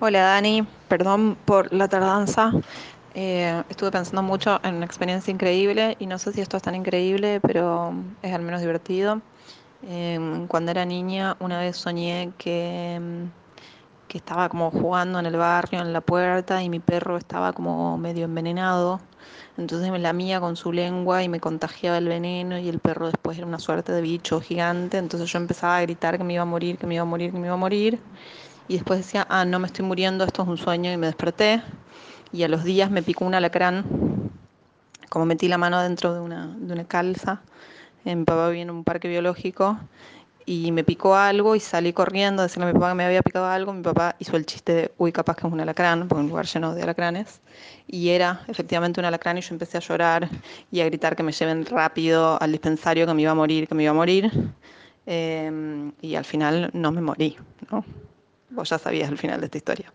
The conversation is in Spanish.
Hola Dani, perdón por la tardanza. Eh, estuve pensando mucho en una experiencia increíble y no sé si esto es tan increíble, pero es al menos divertido. Em, cuando era niña, una vez soñé que, em, que estaba como jugando en el barrio, en la puerta, y mi perro estaba como medio envenenado. Entonces me lamía con su lengua y me contagiaba el veneno y el perro después era una suerte de bicho gigante. Entonces yo empezaba a gritar que me iba a morir, que me iba a morir, que me iba a morir. Y después decía, ah, no me estoy muriendo, esto es un sueño y me desperté. Y a los días me picó un alacrán, como metí la mano dentro de una, de una calza. eh, Mi papá vivía en un parque biológico y me picó algo y salí corriendo a decirle a mi papá que me había picado algo. Mi papá hizo el chiste de, uy, capaz que es un alacrán, porque un lugar lleno de alacranes. Y era efectivamente un alacrán y yo empecé a llorar y a gritar que me lleven rápido al dispensario, que me iba a morir, que me iba a morir. Em, y al final no me morí, ¿no? Vos ya sabías el final de esta historia.